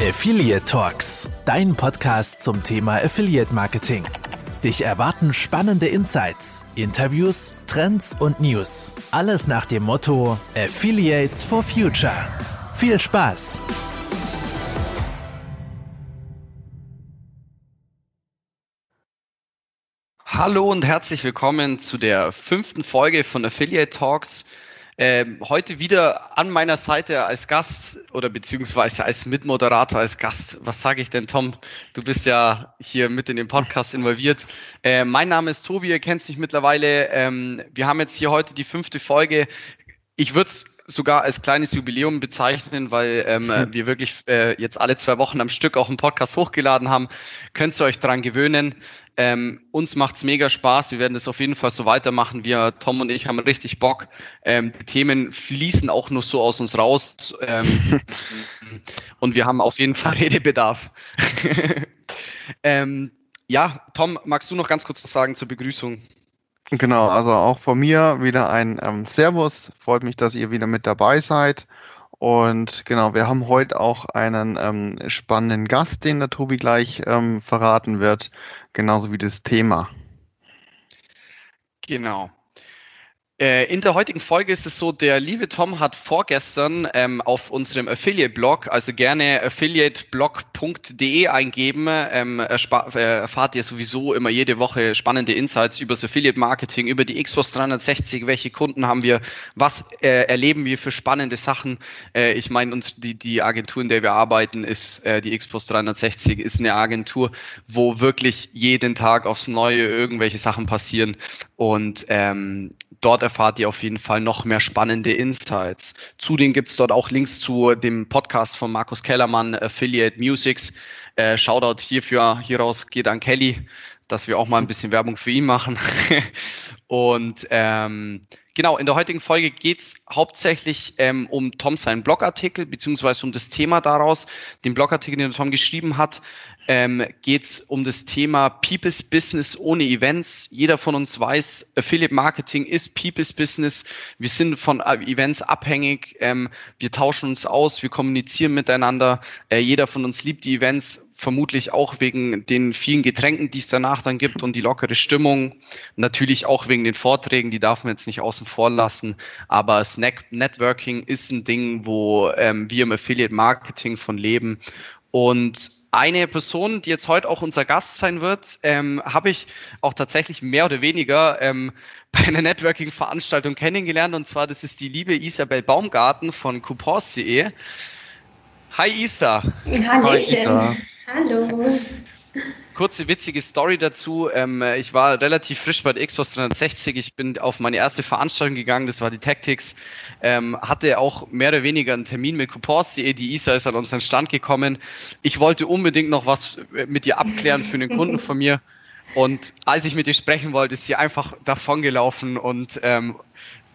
Affiliate Talks, dein Podcast zum Thema Affiliate Marketing. Dich erwarten spannende Insights, Interviews, Trends und News. Alles nach dem Motto Affiliates for Future. Viel Spaß! Hallo und herzlich willkommen zu der fünften Folge von Affiliate Talks. Ähm, heute wieder an meiner Seite als Gast oder beziehungsweise als Mitmoderator, als Gast. Was sage ich denn, Tom? Du bist ja hier mit in den Podcast involviert. Äh, mein Name ist Tobi, ihr kennt mich mittlerweile. Ähm, wir haben jetzt hier heute die fünfte Folge. Ich würde es sogar als kleines Jubiläum bezeichnen, weil ähm, hm. wir wirklich äh, jetzt alle zwei Wochen am Stück auch einen Podcast hochgeladen haben. Könnt ihr euch dran gewöhnen. Ähm, uns macht's mega Spaß. Wir werden das auf jeden Fall so weitermachen. Wir, Tom und ich, haben richtig Bock. Ähm, die Themen fließen auch nur so aus uns raus. Ähm, und wir haben auf jeden Fall Redebedarf. ähm, ja, Tom, magst du noch ganz kurz was sagen zur Begrüßung? Genau, also auch von mir wieder ein ähm, Servus. Freut mich, dass ihr wieder mit dabei seid. Und genau, wir haben heute auch einen ähm, spannenden Gast, den der Tobi gleich ähm, verraten wird, genauso wie das Thema. Genau. Äh, in der heutigen Folge ist es so, der liebe Tom hat vorgestern ähm, auf unserem Affiliate-Blog, also gerne affiliateblog.de eingeben, ähm, erfahrt ihr sowieso immer jede Woche spannende Insights über das Affiliate-Marketing, über die Xbox 360, welche Kunden haben wir, was äh, erleben wir für spannende Sachen. Äh, ich meine, die, die Agentur, in der wir arbeiten, ist äh, die Xbox 360, ist eine Agentur, wo wirklich jeden Tag aufs Neue irgendwelche Sachen passieren und ähm, dort erfahrt ihr auf jeden Fall noch mehr spannende Insights. Zudem gibt es dort auch Links zu dem Podcast von Markus Kellermann, Affiliate Musics. Äh, Shoutout hierfür, hieraus geht an Kelly, dass wir auch mal ein bisschen Werbung für ihn machen. Und ähm, genau, in der heutigen Folge geht's hauptsächlich ähm, um Tom seinen Blogartikel, beziehungsweise um das Thema daraus, den Blogartikel, den Tom geschrieben hat ähm, geht es um das Thema People's Business ohne Events. Jeder von uns weiß, Affiliate Marketing ist People's Business. Wir sind von äh, Events abhängig. Ähm, wir tauschen uns aus, wir kommunizieren miteinander. Äh, jeder von uns liebt die Events, vermutlich auch wegen den vielen Getränken, die es danach dann gibt und die lockere Stimmung. Natürlich auch wegen den Vorträgen, die darf man jetzt nicht außen vor lassen. Aber Snack Networking ist ein Ding, wo ähm, wir im Affiliate Marketing von leben. Und eine Person, die jetzt heute auch unser Gast sein wird, ähm, habe ich auch tatsächlich mehr oder weniger ähm, bei einer Networking-Veranstaltung kennengelernt. Und zwar, das ist die liebe Isabel Baumgarten von coupons.de. Hi Isa. Hallöchen. Hallo kurze witzige Story dazu. Ähm, ich war relativ frisch bei der Xbox 360. Ich bin auf meine erste Veranstaltung gegangen, das war die Tactics. Ähm, hatte auch mehr oder weniger einen Termin mit Coupons.de. Die Isa ist an unseren Stand gekommen. Ich wollte unbedingt noch was mit ihr abklären für einen Kunden von mir. Und als ich mit ihr sprechen wollte, ist sie einfach davongelaufen und ähm,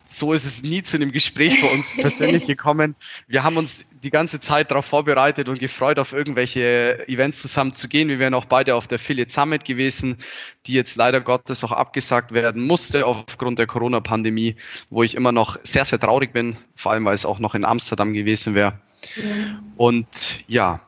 so ist es nie zu einem Gespräch bei uns persönlich gekommen. Wir haben uns die ganze Zeit darauf vorbereitet und gefreut, auf irgendwelche Events zusammen zu gehen. Wir wären auch beide auf der Affiliate Summit gewesen, die jetzt leider Gottes auch abgesagt werden musste aufgrund der Corona-Pandemie, wo ich immer noch sehr, sehr traurig bin, vor allem weil es auch noch in Amsterdam gewesen wäre. Ja. Und ja,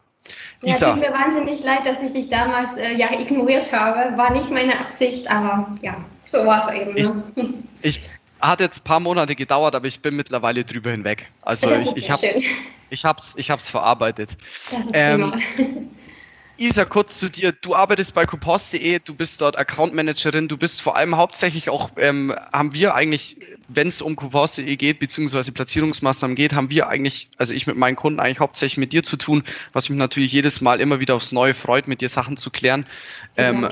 ja, Isa. tut mir wahnsinnig leid, dass ich dich damals äh, ja, ignoriert habe. War nicht meine Absicht, aber ja, so war es eben. Ne? Ich, ich hat jetzt ein paar Monate gedauert, aber ich bin mittlerweile drüber hinweg. Also das ich, ich habe ich hab's, ich hab's verarbeitet. Das ist ähm, Isa, kurz zu dir. Du arbeitest bei coupons.de, du bist dort Account Managerin, du bist vor allem hauptsächlich auch, ähm, haben wir eigentlich, wenn es um coupons.de geht, beziehungsweise Platzierungsmaßnahmen geht, haben wir eigentlich, also ich mit meinen Kunden eigentlich hauptsächlich mit dir zu tun, was mich natürlich jedes Mal immer wieder aufs Neue freut, mit dir Sachen zu klären. Ähm,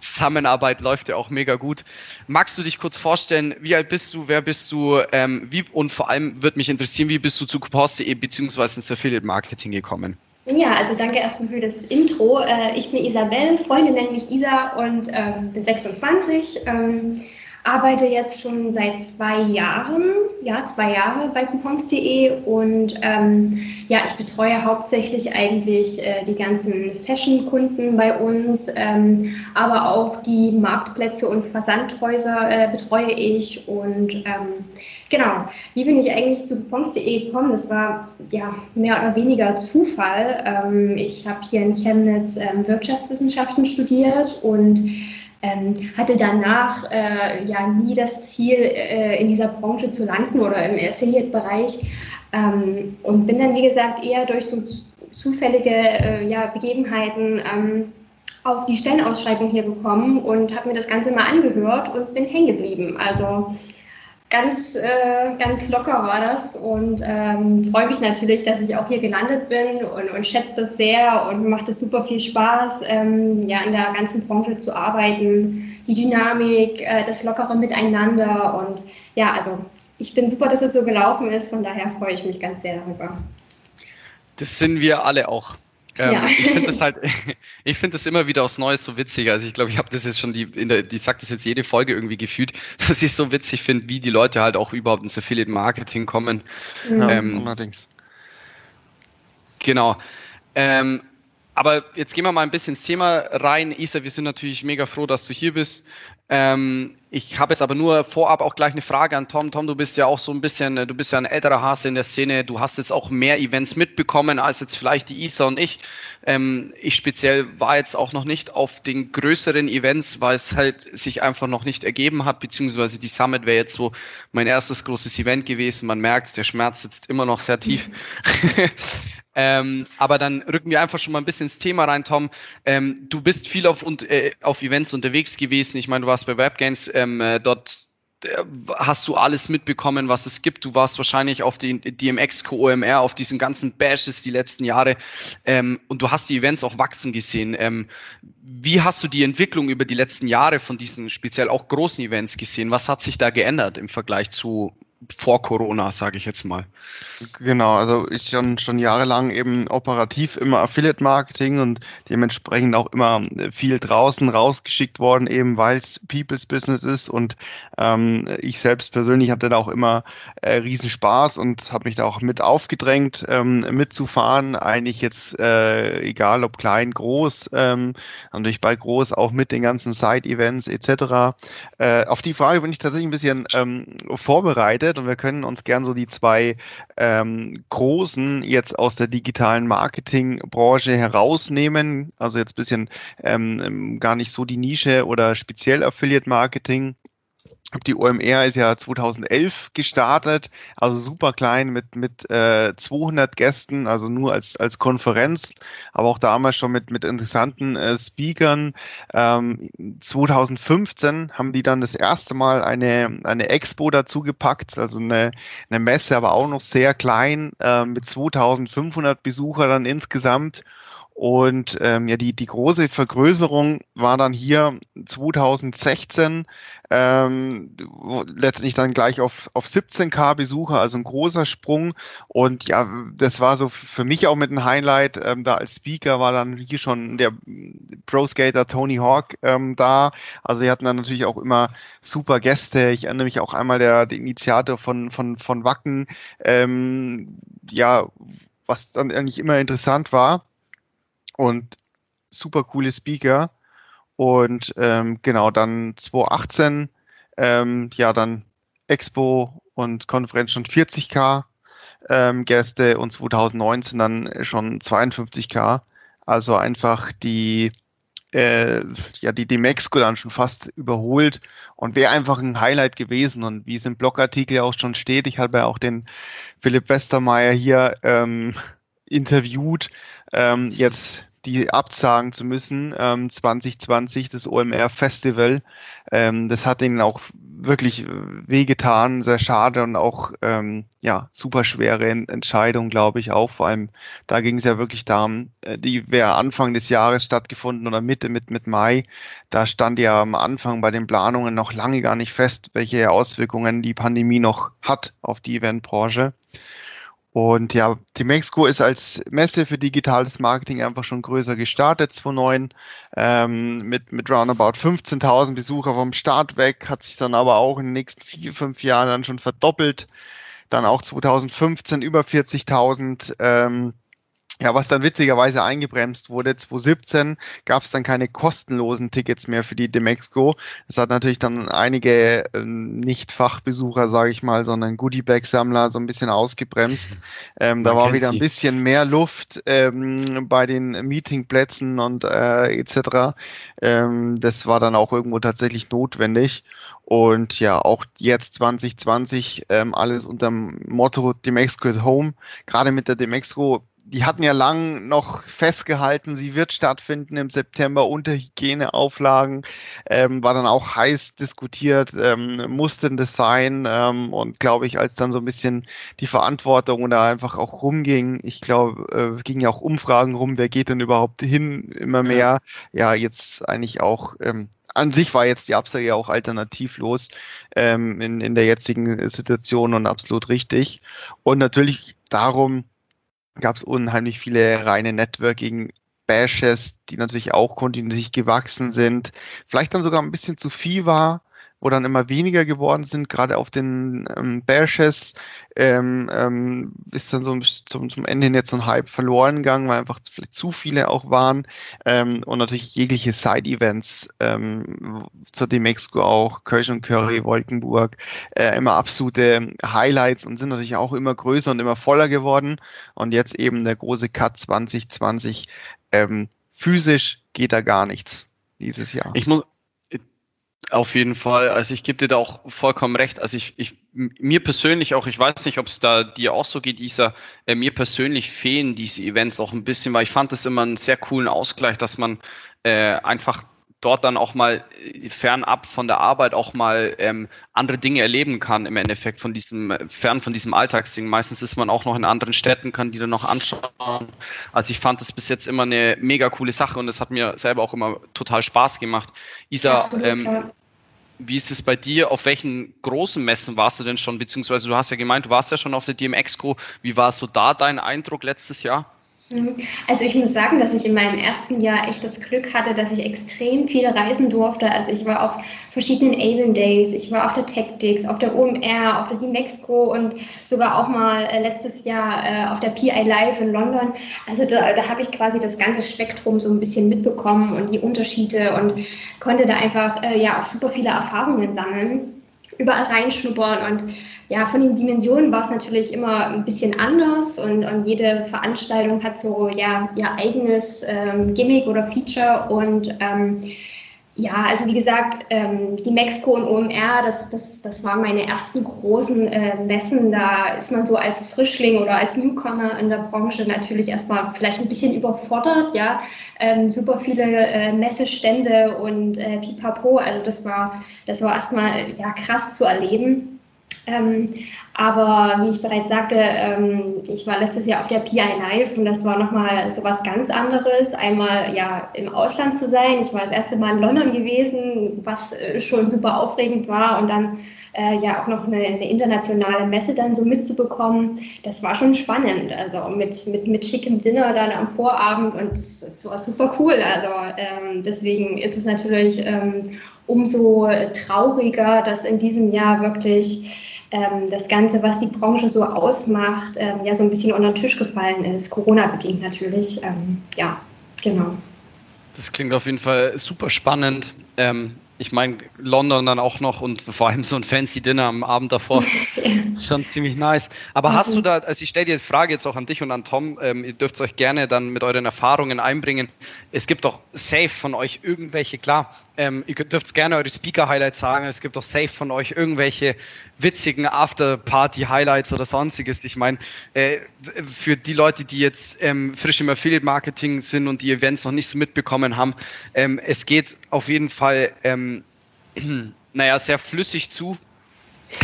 Zusammenarbeit läuft ja auch mega gut. Magst du dich kurz vorstellen, wie alt bist du, wer bist du, ähm, wie, und vor allem würde mich interessieren, wie bist du zu coupons.de bzw. ins Affiliate Marketing gekommen? Ja, also danke erstmal für das Intro. Äh, ich bin Isabel, Freunde nennen mich Isa und ähm, bin 26, ähm, arbeite jetzt schon seit zwei Jahren ja, zwei Jahre bei coupons.de und ähm, ja, ich betreue hauptsächlich eigentlich äh, die ganzen Fashion-Kunden bei uns, ähm, aber auch die Marktplätze und Versandhäuser äh, betreue ich und ähm, genau, wie bin ich eigentlich zu coupons.de gekommen? Das war ja mehr oder weniger Zufall. Ähm, ich habe hier in Chemnitz ähm, Wirtschaftswissenschaften studiert und ähm, hatte danach äh, ja nie das Ziel, äh, in dieser Branche zu landen oder im Affiliate-Bereich ähm, und bin dann, wie gesagt, eher durch so zufällige äh, ja, Begebenheiten ähm, auf die Stellenausschreibung hier gekommen und habe mir das Ganze mal angehört und bin hängen geblieben. Also ganz, äh, ganz locker war das und ähm, freue mich natürlich, dass ich auch hier gelandet bin und, und schätze das sehr und macht es super viel Spaß, ähm, ja, in der ganzen Branche zu arbeiten, die Dynamik, äh, das lockere Miteinander und ja, also ich bin super, dass es so gelaufen ist, von daher freue ich mich ganz sehr darüber. Das sind wir alle auch. Ähm, ja. Ich finde das halt, ich finde das immer wieder aufs Neue so witzig. Also ich glaube, ich habe das jetzt schon die, in der, die sagt das jetzt jede Folge irgendwie gefühlt, dass ich so witzig finde, wie die Leute halt auch überhaupt ins Affiliate Marketing kommen. Ja, ähm, allerdings. Genau. Ähm, aber jetzt gehen wir mal ein bisschen ins Thema rein. Isa, wir sind natürlich mega froh, dass du hier bist. Ähm, ich habe jetzt aber nur vorab auch gleich eine Frage an Tom. Tom, du bist ja auch so ein bisschen, du bist ja ein älterer Hase in der Szene. Du hast jetzt auch mehr Events mitbekommen als jetzt vielleicht die Isa und ich. Ähm, ich speziell war jetzt auch noch nicht auf den größeren Events, weil es halt sich einfach noch nicht ergeben hat, beziehungsweise die Summit wäre jetzt so mein erstes großes Event gewesen. Man merkt, der Schmerz sitzt immer noch sehr tief. Ähm, aber dann rücken wir einfach schon mal ein bisschen ins Thema rein, Tom. Ähm, du bist viel auf, und, äh, auf Events unterwegs gewesen. Ich meine, du warst bei Webgames. Ähm, äh, dort äh, hast du alles mitbekommen, was es gibt. Du warst wahrscheinlich auf den DMX, OMR, auf diesen ganzen Bashes die letzten Jahre ähm, und du hast die Events auch wachsen gesehen. Ähm, wie hast du die Entwicklung über die letzten Jahre von diesen speziell auch großen Events gesehen? Was hat sich da geändert im Vergleich zu vor Corona, sage ich jetzt mal. Genau, also ich schon schon jahrelang eben operativ immer Affiliate Marketing und dementsprechend auch immer viel draußen rausgeschickt worden, eben weil es People's Business ist und ähm, ich selbst persönlich hatte da auch immer äh, riesen Spaß und habe mich da auch mit aufgedrängt, ähm, mitzufahren. Eigentlich jetzt äh, egal ob klein, groß, ähm, natürlich bei groß auch mit den ganzen Side-Events etc. Äh, auf die Frage bin ich tatsächlich ein bisschen ähm, vorbereitet geredet und wir können uns gern so die zwei ähm, großen jetzt aus der digitalen Marketingbranche herausnehmen. Also jetzt bisschen ähm, gar nicht so die Nische oder speziell Affiliate Marketing. Die OMR ist ja 2011 gestartet, also super klein mit, mit äh, 200 Gästen, also nur als, als Konferenz, aber auch damals schon mit, mit interessanten äh, Speakern. Ähm, 2015 haben die dann das erste Mal eine, eine Expo dazu gepackt, also eine, eine Messe, aber auch noch sehr klein, äh, mit 2500 Besuchern dann insgesamt. Und ähm, ja, die, die große Vergrößerung war dann hier 2016 ähm, letztendlich dann gleich auf, auf 17k Besucher, also ein großer Sprung. Und ja, das war so für mich auch mit einem Highlight. Ähm, da als Speaker war dann hier schon der Pro Skater Tony Hawk ähm, da. Also die hatten dann natürlich auch immer super Gäste. Ich erinnere mich auch einmal der, der Initiator von, von, von Wacken. Ähm, ja, was dann eigentlich immer interessant war und super coole Speaker. Und ähm, genau, dann 2018, ähm, ja, dann Expo und Konferenz schon 40k ähm, Gäste und 2019 dann schon 52k. Also einfach die, äh, ja, die, die Mexiko dann schon fast überholt und wäre einfach ein Highlight gewesen. Und wie es im Blogartikel auch schon steht, ich habe ja auch den Philipp Westermeier hier ähm, interviewt, ähm, jetzt die absagen zu müssen, ähm, 2020, das OMR Festival. Ähm, das hat ihnen auch wirklich wehgetan, sehr schade und auch ähm, ja super schwere Entscheidung, glaube ich auch. Vor allem da ging es ja wirklich darum, äh, die wäre Anfang des Jahres stattgefunden oder Mitte mit mit Mai. Da stand ja am Anfang bei den Planungen noch lange gar nicht fest, welche Auswirkungen die Pandemie noch hat auf die Eventbranche. Und ja, die Mexiko ist als Messe für digitales Marketing einfach schon größer gestartet, 2009, ähm, mit, mit roundabout 15.000 Besucher vom Start weg, hat sich dann aber auch in den nächsten vier, fünf Jahren dann schon verdoppelt. Dann auch 2015 über 40.000. Ähm, ja, was dann witzigerweise eingebremst wurde, 2017 gab es dann keine kostenlosen Tickets mehr für die Demexco. Das hat natürlich dann einige ähm, Nicht-Fachbesucher, sage ich mal, sondern Goodiebag-Sammler so ein bisschen ausgebremst. Ähm, da war wieder ein bisschen mehr Luft ähm, bei den Meetingplätzen und äh, etc. Ähm, das war dann auch irgendwo tatsächlich notwendig. Und ja, auch jetzt 2020 ähm, alles unter dem Motto Demexco is Home. Gerade mit der Demexco die hatten ja lang noch festgehalten, sie wird stattfinden im September unter Hygieneauflagen, ähm, war dann auch heiß diskutiert, ähm, musste das sein ähm, und glaube ich, als dann so ein bisschen die Verantwortung da einfach auch rumging, ich glaube, äh, ging ja auch Umfragen rum, wer geht denn überhaupt hin, immer mehr, ja, jetzt eigentlich auch ähm, an sich war jetzt die Absage ja auch alternativlos ähm, in, in der jetzigen Situation und absolut richtig. Und natürlich darum, gab es unheimlich viele reine Networking-Bashes, die natürlich auch kontinuierlich gewachsen sind. Vielleicht dann sogar ein bisschen zu viel war, wo dann immer weniger geworden sind, gerade auf den ähm, Bashes ähm, ähm, ist dann so zum, zum Ende hin jetzt so ein Hype verloren gegangen, weil einfach vielleicht zu viele auch waren. Ähm, und natürlich jegliche Side-Events ähm, zur Demexco auch, Kirch und Curry, Wolkenburg, äh, immer absolute Highlights und sind natürlich auch immer größer und immer voller geworden. Und jetzt eben der große Cut 2020 ähm, physisch geht da gar nichts dieses Jahr. Ich muss, auf jeden Fall. Also ich gebe dir da auch vollkommen recht. Also ich, ich mir persönlich auch, ich weiß nicht, ob es da dir auch so geht, Isa, äh, mir persönlich fehlen diese Events auch ein bisschen, weil ich fand das immer einen sehr coolen Ausgleich, dass man äh, einfach dort dann auch mal äh, fernab von der Arbeit auch mal ähm, andere Dinge erleben kann im Endeffekt von diesem fern von diesem Alltagsding. Meistens ist man auch noch in anderen Städten, kann die dann noch anschauen. Also ich fand das bis jetzt immer eine mega coole Sache und es hat mir selber auch immer total Spaß gemacht. Isa, ähm, wie ist es bei dir? Auf welchen großen Messen warst du denn schon? Beziehungsweise du hast ja gemeint, du warst ja schon auf der DMX-Co. Wie war so da dein Eindruck letztes Jahr? Also ich muss sagen, dass ich in meinem ersten Jahr echt das Glück hatte, dass ich extrem viel reisen durfte. Also ich war auf verschiedenen Avon Days, ich war auf der Tactics, auf der OMR, auf der D-Mexico und sogar auch mal äh, letztes Jahr äh, auf der PI Live in London. Also da, da habe ich quasi das ganze Spektrum so ein bisschen mitbekommen und die Unterschiede und konnte da einfach äh, ja auch super viele Erfahrungen sammeln überall reinschnuppern. Und ja, von den Dimensionen war es natürlich immer ein bisschen anders und, und jede Veranstaltung hat so ja, ihr eigenes ähm, Gimmick oder Feature. Und ähm, ja, also wie gesagt, ähm, die Mexiko und OMR, das, das, das waren meine ersten großen äh, Messen. Da ist man so als Frischling oder als Newcomer in der Branche natürlich erstmal vielleicht ein bisschen überfordert, ja. Ähm, super viele äh, Messestände und äh, Pipapo, also das war, das war erstmal ja, krass zu erleben. Ähm, aber wie ich bereits sagte, ähm, ich war letztes Jahr auf der PI Live und das war nochmal so was ganz anderes. Einmal ja im Ausland zu sein. Ich war das erste Mal in London gewesen, was äh, schon super aufregend war und dann äh, ja auch noch eine, eine, internationale Messe dann so mitzubekommen. Das war schon spannend. Also mit, mit, mit schickem Dinner dann am Vorabend und es war super cool. Also ähm, deswegen ist es natürlich ähm, umso trauriger, dass in diesem Jahr wirklich das Ganze, was die Branche so ausmacht, ähm, ja so ein bisschen unter den Tisch gefallen ist, Corona-bedingt natürlich. Ähm, ja, genau. Das klingt auf jeden Fall super spannend. Ähm, ich meine, London dann auch noch und vor allem so ein fancy Dinner am Abend davor. ist schon ziemlich nice. Aber mhm. hast du da, also ich stelle dir die Frage jetzt auch an dich und an Tom, ähm, ihr dürft euch gerne dann mit euren Erfahrungen einbringen. Es gibt doch safe von euch irgendwelche, klar, ähm, ihr dürft gerne eure Speaker-Highlights sagen, es gibt doch safe von euch irgendwelche witzigen After-Party-Highlights oder sonstiges. Ich meine, äh, für die Leute, die jetzt ähm, frisch im Affiliate-Marketing sind und die Events noch nicht so mitbekommen haben, ähm, es geht auf jeden Fall, ähm, naja, sehr flüssig zu.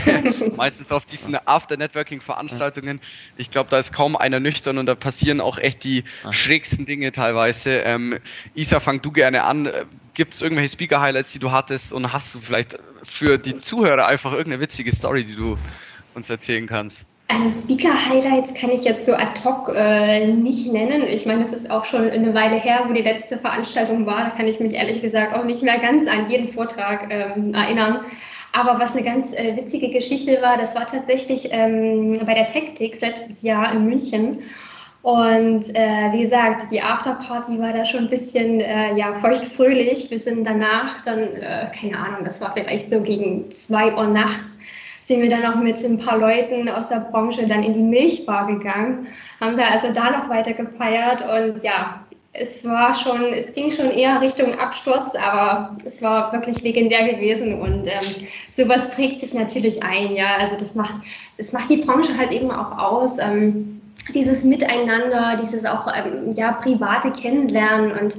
Meistens auf diesen After-Networking-Veranstaltungen. Ich glaube, da ist kaum einer nüchtern und da passieren auch echt die ah. schrägsten Dinge teilweise. Ähm, Isa, fang du gerne an. Gibt es irgendwelche Speaker-Highlights, die du hattest und hast du vielleicht für die Zuhörer einfach irgendeine witzige Story, die du uns erzählen kannst? Also Speaker-Highlights kann ich jetzt so ad hoc äh, nicht nennen. Ich meine, das ist auch schon eine Weile her, wo die letzte Veranstaltung war. Da kann ich mich ehrlich gesagt auch nicht mehr ganz an jeden Vortrag ähm, erinnern. Aber was eine ganz äh, witzige Geschichte war, das war tatsächlich ähm, bei der Tactics letztes Jahr in München. Und äh, wie gesagt, die Afterparty war da schon ein bisschen äh, ja, feuchtfröhlich. Wir sind danach dann, äh, keine Ahnung, das war vielleicht so gegen zwei Uhr nachts, sind wir dann auch mit ein paar Leuten aus der Branche dann in die Milchbar gegangen, haben da also da noch weiter gefeiert und ja, es war schon, es ging schon eher Richtung Absturz, aber es war wirklich legendär gewesen und ähm, sowas prägt sich natürlich ein, ja, also das macht, das macht die Branche halt eben auch aus. Ähm, dieses Miteinander, dieses auch ähm, ja, private Kennenlernen und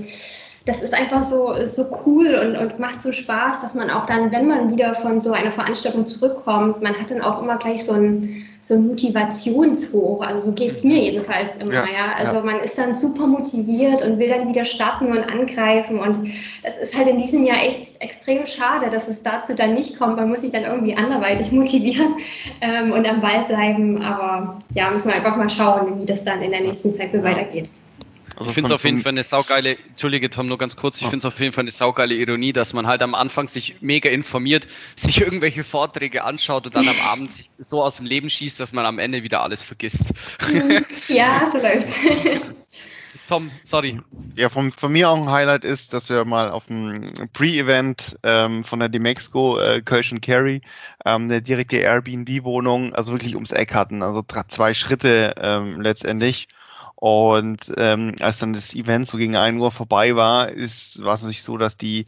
das ist einfach so, so cool und, und macht so Spaß, dass man auch dann, wenn man wieder von so einer Veranstaltung zurückkommt, man hat dann auch immer gleich so ein, so ein Motivationshoch. Also so geht es mir jedenfalls immer. Ja, ja. Also ja. man ist dann super motiviert und will dann wieder starten und angreifen. Und das ist halt in diesem Jahr echt extrem schade, dass es dazu dann nicht kommt. Man muss sich dann irgendwie anderweitig motivieren ähm, und am Ball bleiben. Aber ja, müssen wir einfach mal schauen, wie das dann in der nächsten Zeit so weitergeht. Also ich finde es auf jeden Fall eine saugeile, Entschuldige Tom, nur ganz kurz, ich finde es auf jeden Fall eine saugeile Ironie, dass man halt am Anfang sich mega informiert, sich irgendwelche Vorträge anschaut und dann am Abend sich so aus dem Leben schießt, dass man am Ende wieder alles vergisst. Ja, so läuft's. Tom, sorry. Ja, von, von mir auch ein Highlight ist, dass wir mal auf dem Pre-Event ähm, von der Demexco äh, Kölsch Carry ähm, eine direkte Airbnb-Wohnung, also wirklich ums Eck hatten, also zwei Schritte ähm, letztendlich. Und ähm, als dann das Event so gegen 1 Uhr vorbei war, ist war es natürlich so, dass die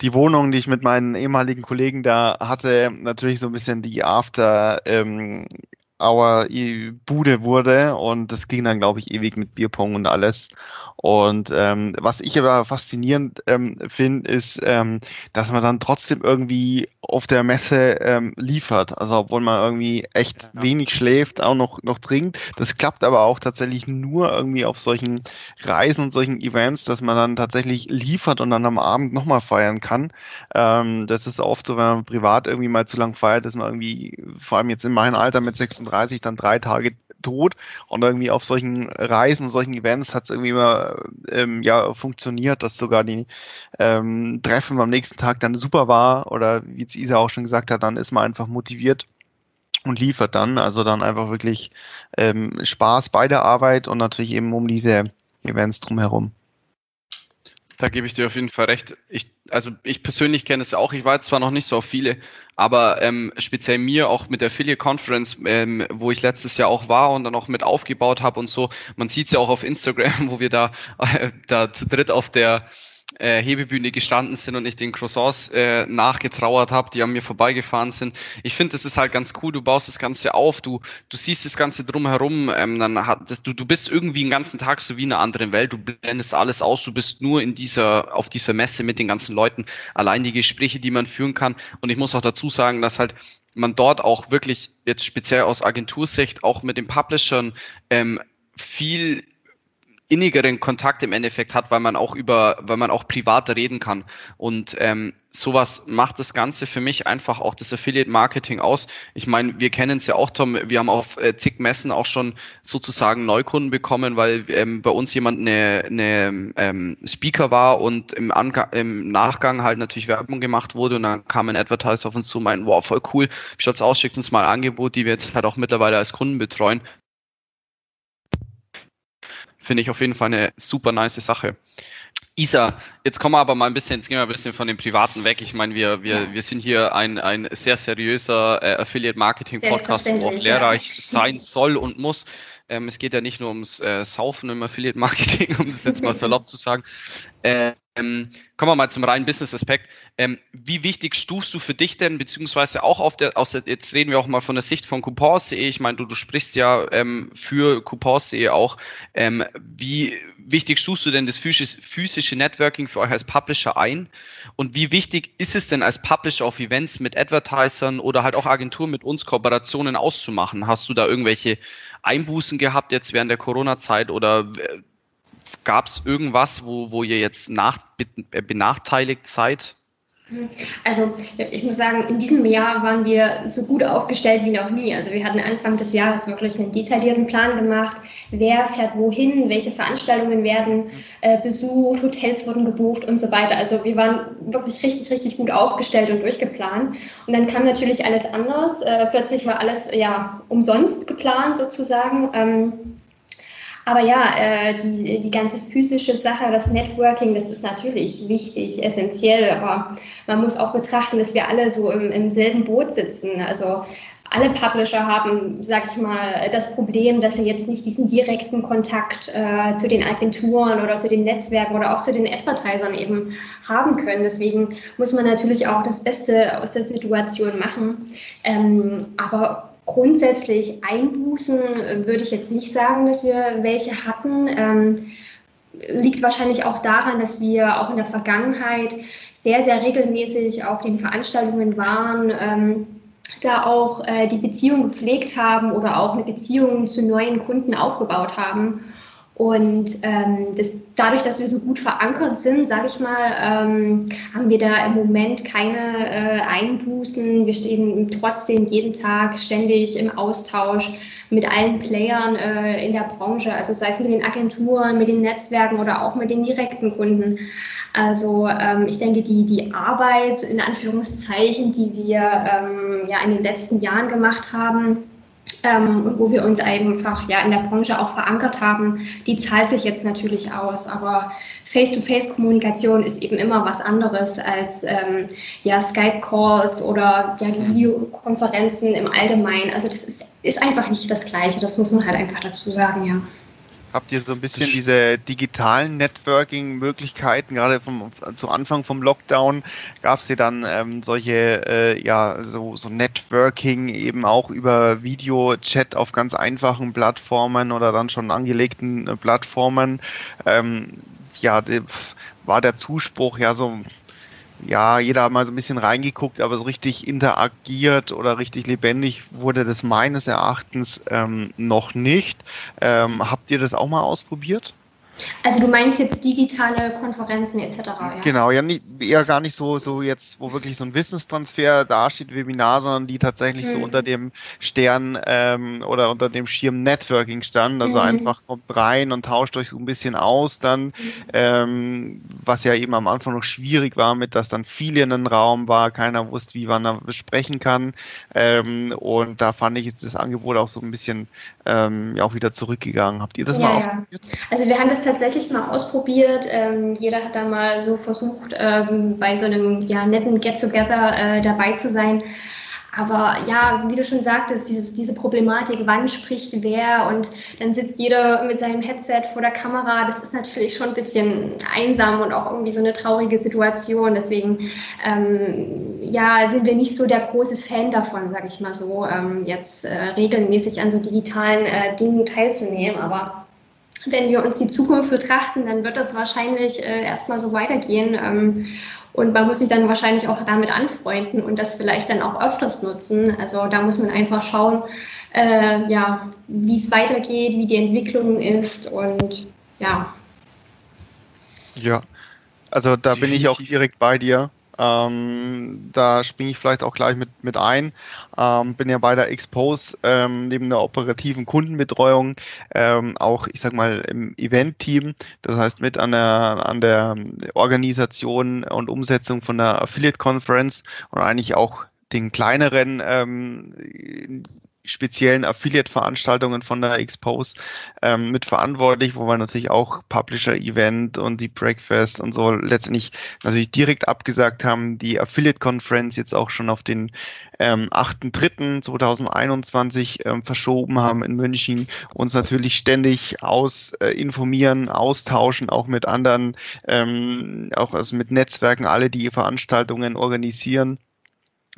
die Wohnung, die ich mit meinen ehemaligen Kollegen da hatte, natürlich so ein bisschen die After ähm, Hour Bude wurde und das ging dann, glaube ich, ewig mit Bierpong und alles. Und ähm, was ich aber faszinierend ähm, finde, ist, ähm, dass man dann trotzdem irgendwie auf der Messe ähm, liefert. Also obwohl man irgendwie echt ja. wenig schläft, auch noch, noch trinkt. Das klappt aber auch tatsächlich nur irgendwie auf solchen Reisen und solchen Events, dass man dann tatsächlich liefert und dann am Abend nochmal feiern kann. Ähm, das ist oft so, wenn man privat irgendwie mal zu lang feiert, dass man irgendwie, vor allem jetzt in meinem Alter mit 36, dann drei Tage tot. Und irgendwie auf solchen Reisen, solchen Events hat es irgendwie immer ähm, ja, funktioniert, dass sogar die ähm, Treffen am nächsten Tag dann super war. Oder wie es Isa auch schon gesagt hat, dann ist man einfach motiviert und liefert dann. Also dann einfach wirklich ähm, Spaß bei der Arbeit und natürlich eben um diese Events drumherum. Da gebe ich dir auf jeden Fall recht. Ich, also ich persönlich kenne es auch. Ich war jetzt zwar noch nicht so auf viele, aber ähm, speziell mir auch mit der Affiliate Conference, ähm, wo ich letztes Jahr auch war und dann auch mit aufgebaut habe und so. Man sieht es ja auch auf Instagram, wo wir da, äh, da zu dritt auf der äh, Hebebühne gestanden sind und ich den Croissants äh, nachgetrauert habe, die an mir vorbeigefahren sind. Ich finde, das ist halt ganz cool. Du baust das Ganze auf, du, du siehst das Ganze drumherum. Ähm, dann hat, das, du, du bist irgendwie den ganzen Tag so wie in einer anderen Welt. Du blendest alles aus. Du bist nur in dieser, auf dieser Messe mit den ganzen Leuten. Allein die Gespräche, die man führen kann. Und ich muss auch dazu sagen, dass halt man dort auch wirklich jetzt speziell aus Agentursicht auch mit den Publishern ähm, viel innigeren Kontakt im Endeffekt hat, weil man auch über, weil man auch privat reden kann. Und ähm, sowas macht das Ganze für mich einfach auch das Affiliate Marketing aus. Ich meine, wir kennen es ja auch, Tom, wir haben auf äh, zig Messen auch schon sozusagen Neukunden bekommen, weil ähm, bei uns jemand eine, eine ähm, Speaker war und im, Anga im Nachgang halt natürlich Werbung gemacht wurde und dann kam ein Advertiser auf uns zu und meinten, wow, voll cool, schaut's aus, schickt uns mal ein Angebot, die wir jetzt halt auch mittlerweile als Kunden betreuen finde ich auf jeden Fall eine super nice Sache. Isa, jetzt kommen wir aber mal ein bisschen, jetzt gehen wir ein bisschen von dem Privaten weg. Ich meine, wir, wir, ja. wir sind hier ein, ein sehr seriöser äh, Affiliate Marketing Podcast, wo auch lehrreich ja. sein soll und muss. Ähm, es geht ja nicht nur ums äh, Saufen im Affiliate Marketing, um das jetzt mal salopp zu sagen. Äh, ähm, kommen wir mal zum reinen Business-Aspekt. Ähm, wie wichtig stufst du für dich denn, beziehungsweise auch auf der, aus der, jetzt reden wir auch mal von der Sicht von Coupons.de, ich meine, du, du sprichst ja ähm, für Coupons.de auch, ähm, wie wichtig stufst du denn das physische, physische Networking für euch als Publisher ein? Und wie wichtig ist es denn als Publisher auf Events mit Advertisern oder halt auch Agenturen mit uns Kooperationen auszumachen? Hast du da irgendwelche Einbußen gehabt jetzt während der Corona-Zeit oder äh, gab es irgendwas, wo, wo ihr jetzt nach, benachteiligt seid? Also ich muss sagen, in diesem Jahr waren wir so gut aufgestellt wie noch nie. Also wir hatten Anfang des Jahres wirklich einen detaillierten Plan gemacht, wer fährt wohin, welche Veranstaltungen werden äh, besucht, Hotels wurden gebucht und so weiter. Also wir waren wirklich richtig, richtig gut aufgestellt und durchgeplant. Und dann kam natürlich alles anders. Äh, plötzlich war alles ja umsonst geplant sozusagen. Ähm, aber ja, äh, die, die ganze physische Sache, das Networking, das ist natürlich wichtig, essentiell. Aber man muss auch betrachten, dass wir alle so im, im selben Boot sitzen. Also alle Publisher haben, sag ich mal, das Problem, dass sie jetzt nicht diesen direkten Kontakt äh, zu den Agenturen oder zu den Netzwerken oder auch zu den Advertisern eben haben können. Deswegen muss man natürlich auch das Beste aus der Situation machen. Ähm, aber grundsätzlich Einbußen würde ich jetzt nicht sagen, dass wir welche hatten. Ähm, liegt wahrscheinlich auch daran, dass wir auch in der Vergangenheit sehr, sehr regelmäßig auf den Veranstaltungen waren, ähm, da auch äh, die Beziehung gepflegt haben oder auch eine Beziehung zu neuen Kunden aufgebaut haben. Und ähm, das, dadurch, dass wir so gut verankert sind, sage ich mal, ähm, haben wir da im Moment keine äh, Einbußen. Wir stehen trotzdem jeden Tag ständig im Austausch mit allen Playern äh, in der Branche, also sei es mit den Agenturen, mit den Netzwerken oder auch mit den direkten Kunden. Also ähm, ich denke, die, die Arbeit in Anführungszeichen, die wir ähm, ja in den letzten Jahren gemacht haben, ähm, wo wir uns einfach ja in der Branche auch verankert haben, die zahlt sich jetzt natürlich aus. Aber Face-to-Face-Kommunikation ist eben immer was anderes als ähm, ja, Skype-Calls oder ja, Videokonferenzen im Allgemeinen. Also das ist, ist einfach nicht das Gleiche. Das muss man halt einfach dazu sagen, ja. Habt ihr so ein bisschen diese digitalen Networking-Möglichkeiten, gerade vom, zu Anfang vom Lockdown gab es dann ähm, solche, äh, ja, so, so Networking eben auch über Video-Chat auf ganz einfachen Plattformen oder dann schon angelegten äh, Plattformen. Ähm, ja, war der Zuspruch ja so ja, jeder hat mal so ein bisschen reingeguckt, aber so richtig interagiert oder richtig lebendig wurde das meines Erachtens ähm, noch nicht. Ähm, habt ihr das auch mal ausprobiert? Also du meinst jetzt digitale Konferenzen etc. Ja? Genau, ja nicht, eher gar nicht so, so jetzt, wo wirklich so ein Wissenstransfer dasteht, Webinar, sondern die tatsächlich mhm. so unter dem Stern ähm, oder unter dem Schirm Networking stand. Also mhm. einfach kommt rein und tauscht euch so ein bisschen aus dann, mhm. ähm, was ja eben am Anfang noch schwierig war, mit dass dann viele in einem Raum war, keiner wusste, wie man da besprechen kann. Ähm, und da fand ich jetzt das Angebot auch so ein bisschen ähm, ja auch wieder zurückgegangen. Habt ihr das ja, mal ausprobiert? Ja. Also wir haben das tatsächlich mal ausprobiert. Ähm, jeder hat da mal so versucht, ähm, bei so einem ja, netten Get-Together äh, dabei zu sein. Aber ja, wie du schon sagtest, dieses, diese Problematik, wann spricht wer und dann sitzt jeder mit seinem Headset vor der Kamera, das ist natürlich schon ein bisschen einsam und auch irgendwie so eine traurige Situation. Deswegen ähm, ja, sind wir nicht so der große Fan davon, sage ich mal so, ähm, jetzt äh, regelmäßig an so digitalen äh, Dingen teilzunehmen. Aber wenn wir uns die Zukunft betrachten, dann wird das wahrscheinlich äh, erstmal so weitergehen. Ähm, und man muss sich dann wahrscheinlich auch damit anfreunden und das vielleicht dann auch öfters nutzen. Also da muss man einfach schauen, äh, ja, wie es weitergeht, wie die Entwicklung ist und ja. Ja, also da bin ich auch direkt bei dir. Ähm, da springe ich vielleicht auch gleich mit, mit ein. Ähm, bin ja bei der Expose ähm, neben der operativen Kundenbetreuung ähm, auch, ich sag mal, im Event-Team. Das heißt, mit an der, an der Organisation und Umsetzung von der Affiliate Conference und eigentlich auch den kleineren ähm, speziellen Affiliate-Veranstaltungen von der Expose ähm, mitverantwortlich, wo wir natürlich auch Publisher-Event und die Breakfast und so letztendlich natürlich direkt abgesagt haben, die Affiliate-Conference jetzt auch schon auf den ähm, 8.3.2021 ähm, verschoben haben in München, uns natürlich ständig aus äh, informieren, austauschen, auch mit anderen, ähm, auch also mit Netzwerken, alle, die Veranstaltungen organisieren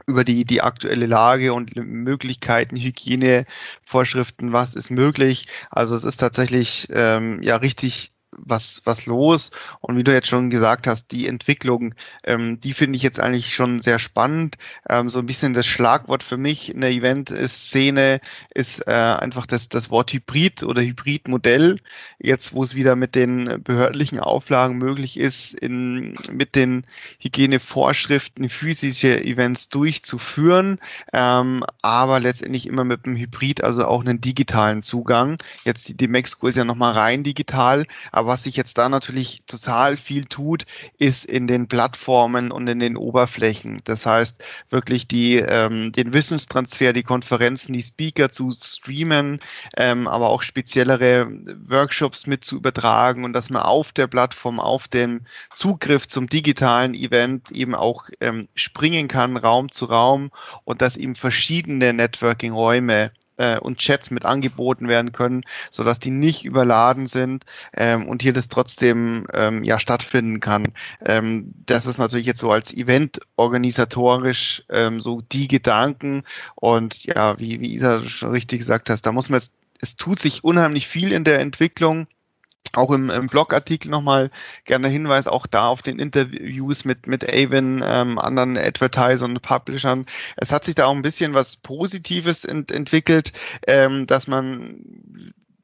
über die, die aktuelle Lage und Möglichkeiten, Hygienevorschriften, was ist möglich. Also es ist tatsächlich ähm, ja richtig was, was los. Und wie du jetzt schon gesagt hast, die Entwicklung, ähm, die finde ich jetzt eigentlich schon sehr spannend. Ähm, so ein bisschen das Schlagwort für mich in der Event-Szene ist äh, einfach das, das Wort Hybrid oder Hybridmodell. Jetzt, wo es wieder mit den behördlichen Auflagen möglich ist, in, mit den Hygienevorschriften physische Events durchzuführen, ähm, aber letztendlich immer mit einem Hybrid, also auch einen digitalen Zugang. Jetzt die, die Mexiko ist ja nochmal rein digital, aber was sich jetzt da natürlich total viel tut, ist in den Plattformen und in den Oberflächen. Das heißt, wirklich die, ähm, den Wissenstransfer, die Konferenzen, die Speaker zu streamen, ähm, aber auch speziellere Workshops mit zu übertragen und dass man auf der Plattform, auf dem Zugriff zum digitalen Event eben auch ähm, springen kann, Raum zu Raum und dass eben verschiedene Networking-Räume äh, und Chats mit angeboten werden können, sodass die nicht überladen sind ähm, und hier das trotzdem ähm, ja stattfinden kann. Ähm, das ist natürlich jetzt so als Event organisatorisch ähm, so die Gedanken und ja, wie, wie Isa schon richtig gesagt hast, da muss man jetzt, es tut sich unheimlich viel in der Entwicklung auch im, im Blogartikel nochmal gerne Hinweis, auch da auf den Interviews mit, mit Avon, ähm, anderen Advertisern und Publishern. Es hat sich da auch ein bisschen was Positives ent entwickelt, ähm, dass man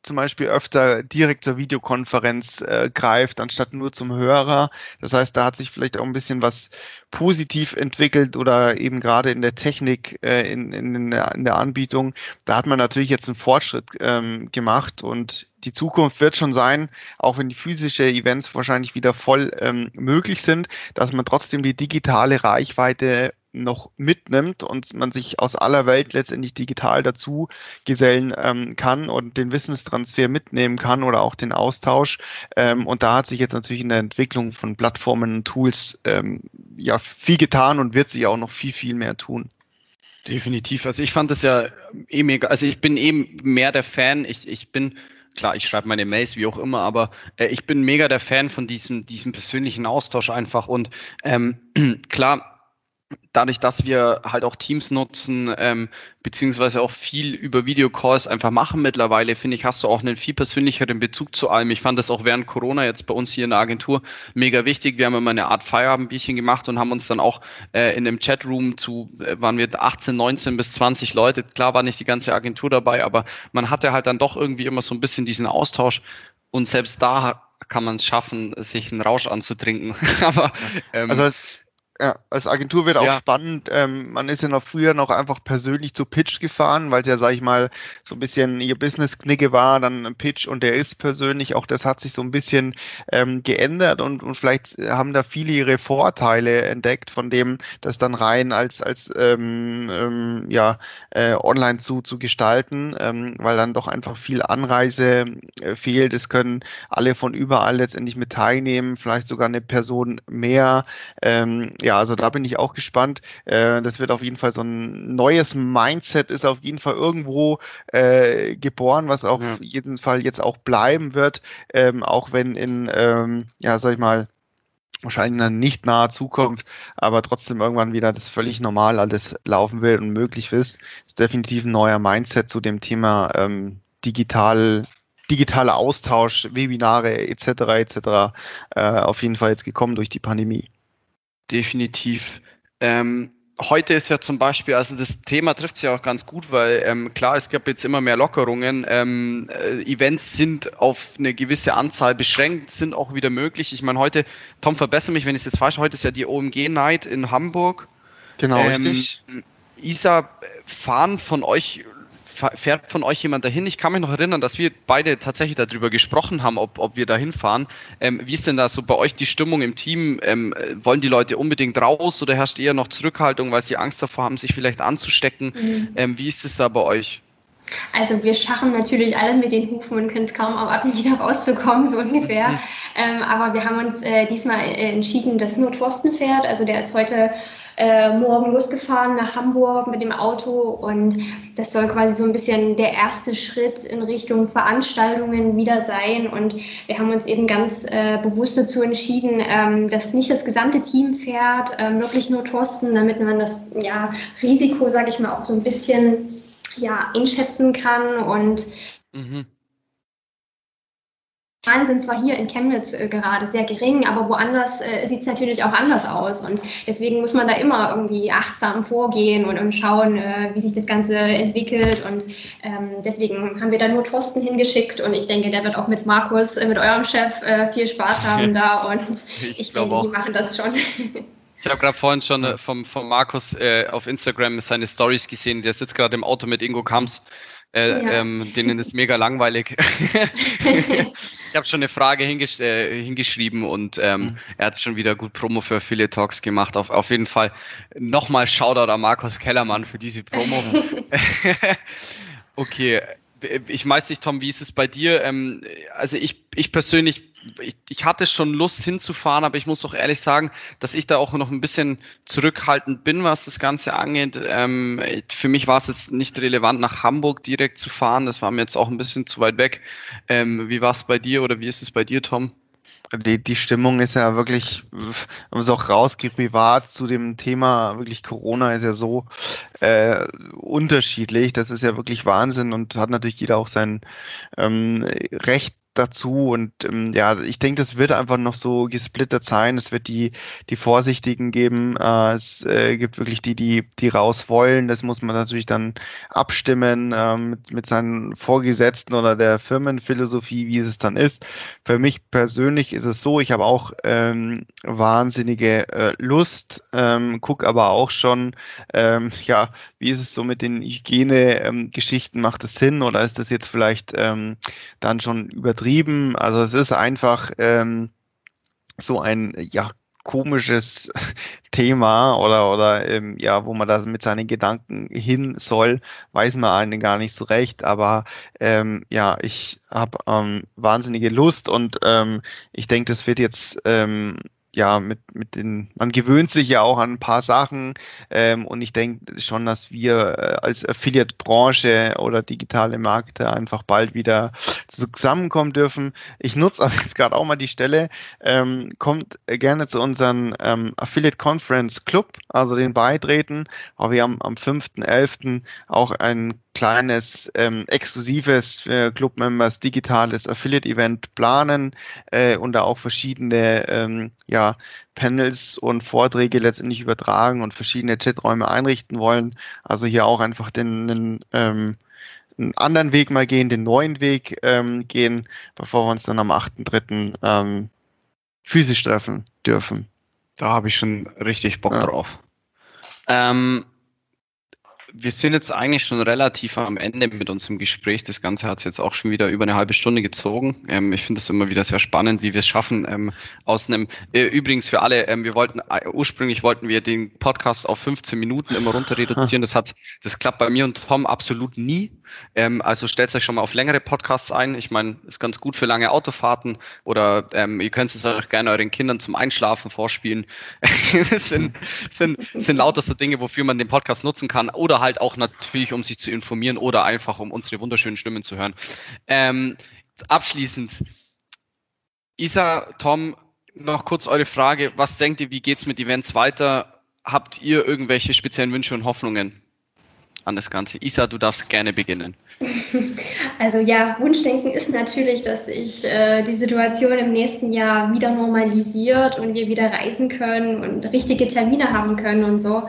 zum Beispiel öfter direkt zur Videokonferenz äh, greift, anstatt nur zum Hörer. Das heißt, da hat sich vielleicht auch ein bisschen was positiv entwickelt oder eben gerade in der Technik, äh, in, in, der, in der Anbietung. Da hat man natürlich jetzt einen Fortschritt ähm, gemacht und die Zukunft wird schon sein, auch wenn die physische Events wahrscheinlich wieder voll ähm, möglich sind, dass man trotzdem die digitale Reichweite noch mitnimmt und man sich aus aller Welt letztendlich digital dazu gesellen ähm, kann und den Wissenstransfer mitnehmen kann oder auch den Austausch. Ähm, und da hat sich jetzt natürlich in der Entwicklung von Plattformen und Tools ähm, ja viel getan und wird sich auch noch viel, viel mehr tun. Definitiv. Also ich fand das ja eh mega, also ich bin eben mehr der Fan. Ich, ich bin klar, ich schreibe meine Mails, wie auch immer, aber äh, ich bin mega der Fan von diesem, diesem persönlichen Austausch einfach. Und ähm, klar, dadurch, dass wir halt auch Teams nutzen, ähm, beziehungsweise auch viel über Videocalls einfach machen mittlerweile, finde ich, hast du auch einen viel persönlicheren Bezug zu allem. Ich fand das auch während Corona jetzt bei uns hier in der Agentur mega wichtig. Wir haben immer eine Art Feierabendbierchen gemacht und haben uns dann auch äh, in dem Chatroom zu, äh, waren wir 18, 19 bis 20 Leute. Klar war nicht die ganze Agentur dabei, aber man hatte halt dann doch irgendwie immer so ein bisschen diesen Austausch und selbst da kann man es schaffen, sich einen Rausch anzutrinken. aber ähm, also es ja, als Agentur wird auch ja. spannend. Ähm, man ist ja noch früher noch einfach persönlich zu Pitch gefahren, weil es ja, sag ich mal, so ein bisschen ihr Business-Knicke war, dann ein Pitch und der ist persönlich. Auch das hat sich so ein bisschen ähm, geändert und, und vielleicht haben da viele ihre Vorteile entdeckt, von dem das dann rein als, als ähm, ähm, ja, äh, online zu, zu gestalten, ähm, weil dann doch einfach viel Anreise äh, fehlt. Es können alle von überall letztendlich mit teilnehmen, vielleicht sogar eine Person mehr. Ähm, ja, also da bin ich auch gespannt. Äh, das wird auf jeden Fall so ein neues Mindset ist auf jeden Fall irgendwo äh, geboren, was auf ja. jeden Fall jetzt auch bleiben wird, ähm, auch wenn in, ähm, ja, sag ich mal, wahrscheinlich in nicht naher Zukunft, aber trotzdem irgendwann wieder das völlig normal alles laufen will und möglich ist, ist definitiv ein neuer Mindset zu dem Thema ähm, digital digitaler Austausch, Webinare etc. etc. Äh, auf jeden Fall jetzt gekommen durch die Pandemie. Definitiv. Ähm, heute ist ja zum Beispiel, also das Thema trifft sich ja auch ganz gut, weil ähm, klar, es gab jetzt immer mehr Lockerungen. Ähm, äh, Events sind auf eine gewisse Anzahl beschränkt, sind auch wieder möglich. Ich meine, heute, Tom, verbessere mich, wenn ich es jetzt falsch, heute ist ja die OMG Night in Hamburg. Genau, ähm, richtig. Isa, fahren von euch fährt von euch jemand dahin? Ich kann mich noch erinnern, dass wir beide tatsächlich darüber gesprochen haben, ob, ob wir dahin fahren. Ähm, wie ist denn da so bei euch die Stimmung im Team? Ähm, wollen die Leute unbedingt raus oder herrscht eher noch Zurückhaltung, weil sie Angst davor haben, sich vielleicht anzustecken? Mhm. Ähm, wie ist es da bei euch? Also wir schachen natürlich alle mit den Hufen und können es kaum erwarten, wieder rauszukommen, so ungefähr. Mhm. Ähm, aber wir haben uns äh, diesmal äh, entschieden, dass nur Thorsten fährt. Also der ist heute äh, morgen losgefahren nach Hamburg mit dem Auto und das soll quasi so ein bisschen der erste Schritt in Richtung Veranstaltungen wieder sein und wir haben uns eben ganz äh, bewusst dazu entschieden, ähm, dass nicht das gesamte Team fährt, äh, wirklich nur Thorsten, damit man das ja, Risiko, sage ich mal, auch so ein bisschen ja, einschätzen kann und mhm. Zahlen sind zwar hier in Chemnitz äh, gerade sehr gering, aber woanders äh, sieht es natürlich auch anders aus. Und deswegen muss man da immer irgendwie achtsam vorgehen und, und schauen, äh, wie sich das Ganze entwickelt. Und ähm, deswegen haben wir da nur Thorsten hingeschickt und ich denke, der wird auch mit Markus, äh, mit eurem Chef, äh, viel Spaß haben da. Und ich, ich denke, auch. die machen das schon. Ich habe gerade vorhin schon äh, vom, vom Markus äh, auf Instagram seine Stories gesehen. Der sitzt gerade im Auto mit Ingo Kams. Äh, ja. ähm, denen ist mega langweilig. ich habe schon eine Frage hingesch äh, hingeschrieben und ähm, mhm. er hat schon wieder gut Promo für Affiliate Talks gemacht. Auf, auf jeden Fall nochmal Shoutout an Markus Kellermann für diese Promo. okay, ich weiß nicht, Tom, wie ist es bei dir? Ähm, also ich, ich persönlich ich, ich hatte schon Lust hinzufahren, aber ich muss auch ehrlich sagen, dass ich da auch noch ein bisschen zurückhaltend bin, was das Ganze angeht. Ähm, für mich war es jetzt nicht relevant, nach Hamburg direkt zu fahren. Das war mir jetzt auch ein bisschen zu weit weg. Ähm, wie war es bei dir oder wie ist es bei dir, Tom? Die, die Stimmung ist ja wirklich, wenn man es auch rausgeht, privat zu dem Thema, wirklich Corona ist ja so äh, unterschiedlich. Das ist ja wirklich Wahnsinn und hat natürlich jeder auch sein ähm, Recht dazu und ähm, ja, ich denke, das wird einfach noch so gesplittert sein. Es wird die die Vorsichtigen geben. Äh, es äh, gibt wirklich die, die die raus wollen. Das muss man natürlich dann abstimmen äh, mit mit seinen Vorgesetzten oder der Firmenphilosophie, wie es dann ist. Für mich persönlich ist es so. Ich habe auch ähm, wahnsinnige äh, Lust, ähm, guck aber auch schon, ähm, ja, wie ist es so mit den Hygiene-Geschichten? Macht es Sinn oder ist das jetzt vielleicht ähm, dann schon übertrieben? Übertrieben. Also es ist einfach ähm, so ein ja komisches Thema oder oder ähm, ja, wo man da mit seinen Gedanken hin soll, weiß man einen gar nicht so recht. Aber ähm, ja, ich habe ähm, wahnsinnige Lust und ähm, ich denke, das wird jetzt ähm, ja, mit, mit den, man gewöhnt sich ja auch an ein paar Sachen ähm, und ich denke schon, dass wir äh, als Affiliate-Branche oder digitale Marketer einfach bald wieder zusammenkommen dürfen. Ich nutze aber jetzt gerade auch mal die Stelle, ähm, kommt gerne zu unserem ähm, Affiliate Conference Club, also den beitreten, aber wir haben am 5.11. auch ein kleines ähm, exklusives für Club-Members digitales Affiliate-Event planen äh, und da auch verschiedene ähm, ja, Panels und Vorträge letztendlich übertragen und verschiedene Chaträume einrichten wollen. Also hier auch einfach den, den ähm, einen anderen Weg mal gehen, den neuen Weg ähm, gehen, bevor wir uns dann am 8.3. Ähm, physisch treffen dürfen. Da habe ich schon richtig Bock ja. drauf. Ähm, wir sind jetzt eigentlich schon relativ am Ende mit unserem Gespräch. Das Ganze hat es jetzt auch schon wieder über eine halbe Stunde gezogen. Ähm, ich finde es immer wieder sehr spannend, wie wir es schaffen. Ähm, aus einem äh, übrigens für alle, ähm, wir wollten äh, ursprünglich wollten wir den Podcast auf 15 Minuten immer runter reduzieren. Das hat, das klappt bei mir und Tom absolut nie. Ähm, also stellt euch schon mal auf längere Podcasts ein. Ich meine, ist ganz gut für lange Autofahrten oder ähm, ihr könnt es euch gerne euren Kindern zum Einschlafen vorspielen. das sind, sind, sind lauter so Dinge, wofür man den Podcast nutzen kann oder halt halt auch natürlich, um sich zu informieren oder einfach, um unsere wunderschönen Stimmen zu hören. Ähm, abschließend, Isa, Tom, noch kurz eure Frage. Was denkt ihr, wie geht es mit Events weiter? Habt ihr irgendwelche speziellen Wünsche und Hoffnungen an das Ganze? Isa, du darfst gerne beginnen. Also ja, Wunschdenken ist natürlich, dass sich äh, die Situation im nächsten Jahr wieder normalisiert und wir wieder reisen können und richtige Termine haben können und so.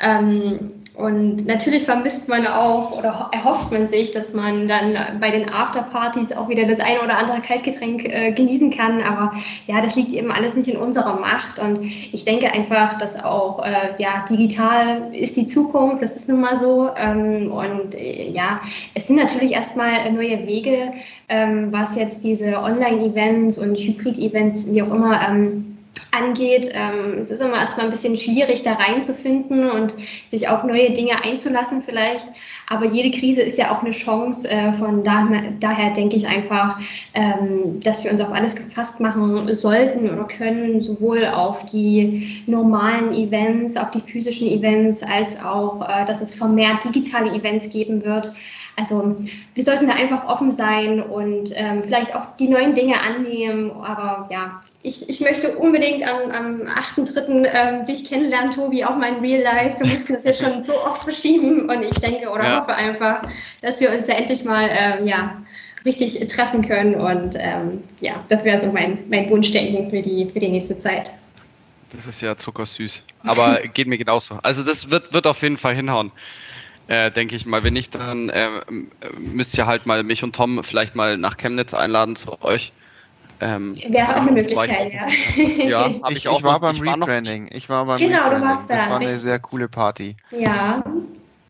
Ähm, und natürlich vermisst man auch oder erhofft man sich, dass man dann bei den Afterpartys auch wieder das eine oder andere Kaltgetränk äh, genießen kann. Aber ja, das liegt eben alles nicht in unserer Macht. Und ich denke einfach, dass auch äh, ja, digital ist die Zukunft. Das ist nun mal so. Ähm, und äh, ja, es sind natürlich erstmal neue Wege, ähm, was jetzt diese Online-Events und Hybrid-Events, wie auch immer, ähm, angeht. Ähm, es ist immer erstmal ein bisschen schwierig, da reinzufinden und sich auf neue Dinge einzulassen vielleicht. Aber jede Krise ist ja auch eine Chance. Äh, von daher, daher denke ich einfach, ähm, dass wir uns auf alles gefasst machen sollten oder können, sowohl auf die normalen Events, auf die physischen Events, als auch, äh, dass es vermehrt digitale Events geben wird. Also wir sollten da einfach offen sein und ähm, vielleicht auch die neuen Dinge annehmen. Aber ja, ich, ich möchte unbedingt am, am 8.3. Ähm, dich kennenlernen, Tobi, auch mein Real Life. Wir mussten das jetzt schon so oft verschieben und ich denke oder ja. hoffe einfach, dass wir uns da endlich mal ähm, ja, richtig treffen können. Und ähm, ja, das wäre so mein, mein Wunschdenken für die, für die nächste Zeit. Das ist ja zuckersüß. Aber geht mir genauso. Also das wird, wird auf jeden Fall hinhauen. Äh, denke ich mal. Wenn nicht, dann äh, müsst ihr halt mal mich und Tom vielleicht mal nach Chemnitz einladen zu euch. Ähm, Wäre auch eine Möglichkeit, ja. ja ich, ich, auch ich war beim Retraining. Ich war beim Genau, du warst da. Das war eine richtig. sehr coole Party. Ja.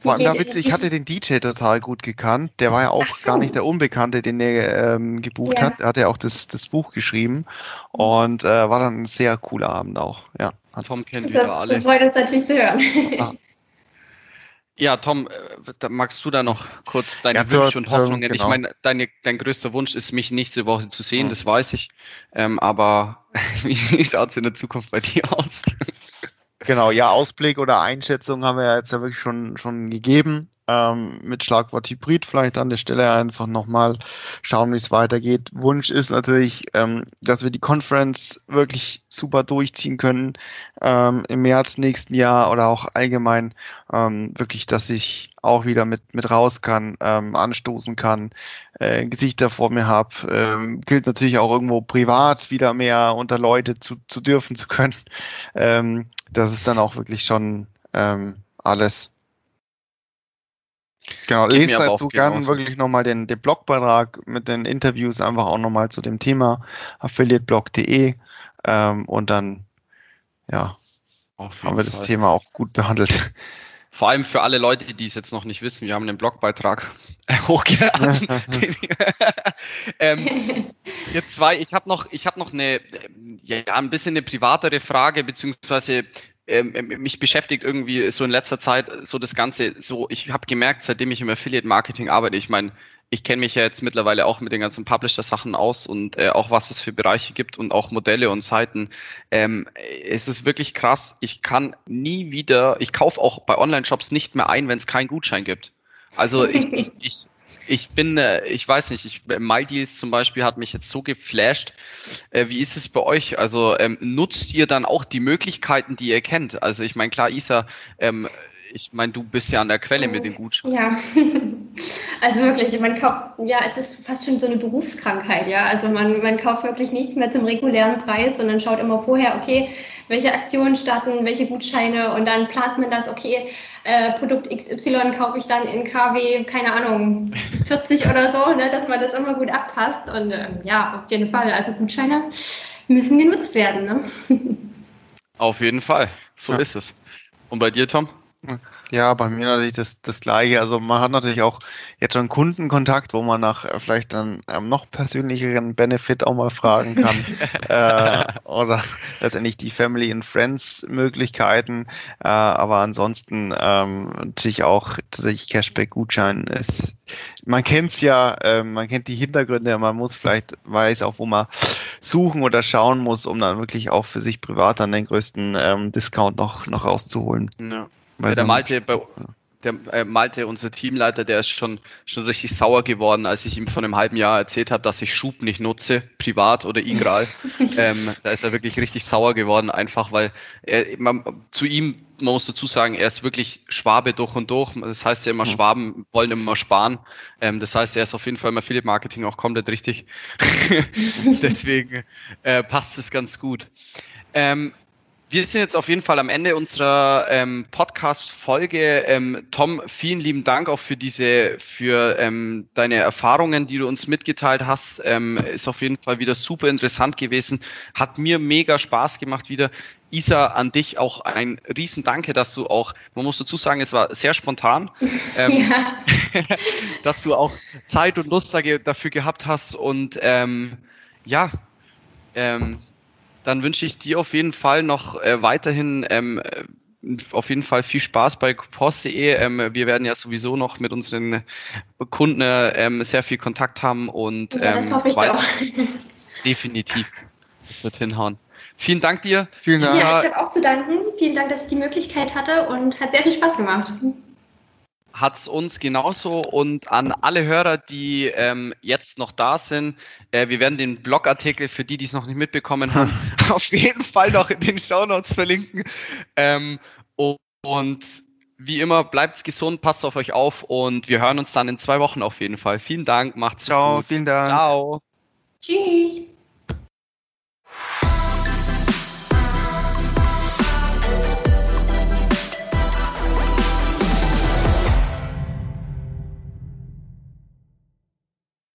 Vor allem, da witzig, ich hatte den DJ total gut gekannt. Der war ja auch so. gar nicht der Unbekannte, den er ähm, gebucht ja. hat. Er hat ja auch das, das Buch geschrieben und äh, war dann ein sehr cooler Abend auch. Ja. Tom kennt das, alle. Das freut uns natürlich zu hören. Ah. Ja, Tom, äh, magst du da noch kurz deine ja, Wünsche und Hoffnungen? Genau. Ich meine, deine, dein größter Wunsch ist, mich nächste Woche zu sehen, mhm. das weiß ich. Ähm, aber wie schaut es in der Zukunft bei dir aus? Genau, ja, Ausblick oder Einschätzung haben wir ja jetzt ja wirklich schon, schon gegeben ähm, mit Schlagwort Hybrid vielleicht an der Stelle einfach nochmal schauen, wie es weitergeht. Wunsch ist natürlich, ähm, dass wir die Conference wirklich super durchziehen können ähm, im März nächsten Jahr oder auch allgemein ähm, wirklich, dass ich auch wieder mit, mit raus kann, ähm, anstoßen kann, äh, Gesichter vor mir habe. Ähm, gilt natürlich auch irgendwo privat wieder mehr unter Leute zu, zu dürfen zu können. Das ist dann auch wirklich schon alles. Genau, lest dazu gerne wirklich nochmal den, den Blogbeitrag mit den Interviews einfach auch nochmal zu dem Thema affiliateblog.de ähm, und dann ja, haben wir das Fall. Thema auch gut behandelt. Vor allem für alle Leute, die es jetzt noch nicht wissen, wir haben den Blogbeitrag hochgeladen. ähm, ihr zwei, ich habe noch, ich habe noch eine, ja, ein bisschen eine privatere Frage, beziehungsweise ähm, ähm, mich beschäftigt irgendwie so in letzter Zeit so das Ganze, so ich habe gemerkt, seitdem ich im Affiliate-Marketing arbeite, ich meine, ich kenne mich ja jetzt mittlerweile auch mit den ganzen Publisher-Sachen aus und äh, auch was es für Bereiche gibt und auch Modelle und Seiten. Ähm, es ist wirklich krass. Ich kann nie wieder, ich kaufe auch bei Online-Shops nicht mehr ein, wenn es keinen Gutschein gibt. Also ich, ich, ich, ich bin, äh, ich weiß nicht, ich, Maldives zum Beispiel hat mich jetzt so geflasht. Äh, wie ist es bei euch? Also ähm, nutzt ihr dann auch die Möglichkeiten, die ihr kennt? Also ich meine, klar, Isa, ähm, ich meine, du bist ja an der Quelle mit den Gutscheinen. Ja, also wirklich, man kauft, ja, es ist fast schon so eine Berufskrankheit, ja. Also man, man kauft wirklich nichts mehr zum regulären Preis, sondern schaut immer vorher, okay, welche Aktionen starten, welche Gutscheine und dann plant man das, okay, äh, Produkt XY kaufe ich dann in KW, keine Ahnung, 40 oder so, ne, dass man das immer gut abpasst. Und äh, ja, auf jeden Fall, also Gutscheine müssen genutzt werden. Ne? Auf jeden Fall, so ja. ist es. Und bei dir, Tom? Ja, bei mir natürlich das, das Gleiche. Also man hat natürlich auch jetzt schon Kundenkontakt, wo man nach äh, vielleicht dann ähm, noch persönlicheren Benefit auch mal fragen kann. äh, oder letztendlich die Family and Friends Möglichkeiten. Äh, aber ansonsten ähm, natürlich auch tatsächlich Cashback-Gutschein ist. Man kennt's ja, äh, man kennt die Hintergründe, man muss vielleicht weiß auch, wo man suchen oder schauen muss, um dann wirklich auch für sich privat dann den größten ähm, Discount noch, noch rauszuholen. Ja. Weil der Malte, bei, der äh, Malte, unser Teamleiter, der ist schon, schon richtig sauer geworden, als ich ihm vor einem halben Jahr erzählt habe, dass ich Schub nicht nutze, privat oder Igral. ähm, da ist er wirklich richtig sauer geworden, einfach weil er, man, zu ihm, man muss dazu sagen, er ist wirklich Schwabe durch und durch. Das heißt ja immer, Schwaben wollen immer sparen. Ähm, das heißt, er ist auf jeden Fall im Affiliate Marketing auch komplett richtig. Deswegen äh, passt es ganz gut. Ähm, wir sind jetzt auf jeden Fall am Ende unserer ähm, Podcast-Folge. Ähm, Tom, vielen lieben Dank auch für diese, für ähm, deine Erfahrungen, die du uns mitgeteilt hast. Ähm, ist auf jeden Fall wieder super interessant gewesen. Hat mir mega Spaß gemacht wieder. Isa, an dich auch ein Riesendanke, dass du auch, man muss dazu sagen, es war sehr spontan, ähm, ja. dass du auch Zeit und Lust dafür gehabt hast und ähm, ja, ähm, dann wünsche ich dir auf jeden Fall noch äh, weiterhin ähm, äh, auf jeden Fall viel Spaß bei post.de. Ähm, wir werden ja sowieso noch mit unseren Kunden ähm, sehr viel Kontakt haben und ja, das ähm, hoffe ich doch. Definitiv. Das wird hinhauen. Vielen Dank dir. Vielen Dank. Ja, ich habe auch zu danken. Vielen Dank, dass ich die Möglichkeit hatte und hat sehr viel Spaß gemacht hat es uns genauso und an alle Hörer, die ähm, jetzt noch da sind. Äh, wir werden den Blogartikel für die, die es noch nicht mitbekommen haben, auf jeden Fall noch in den Show Notes verlinken. Ähm, und wie immer, bleibt gesund, passt auf euch auf und wir hören uns dann in zwei Wochen auf jeden Fall. Vielen Dank, macht's Ciao, gut. vielen Dank. Ciao. Tschüss.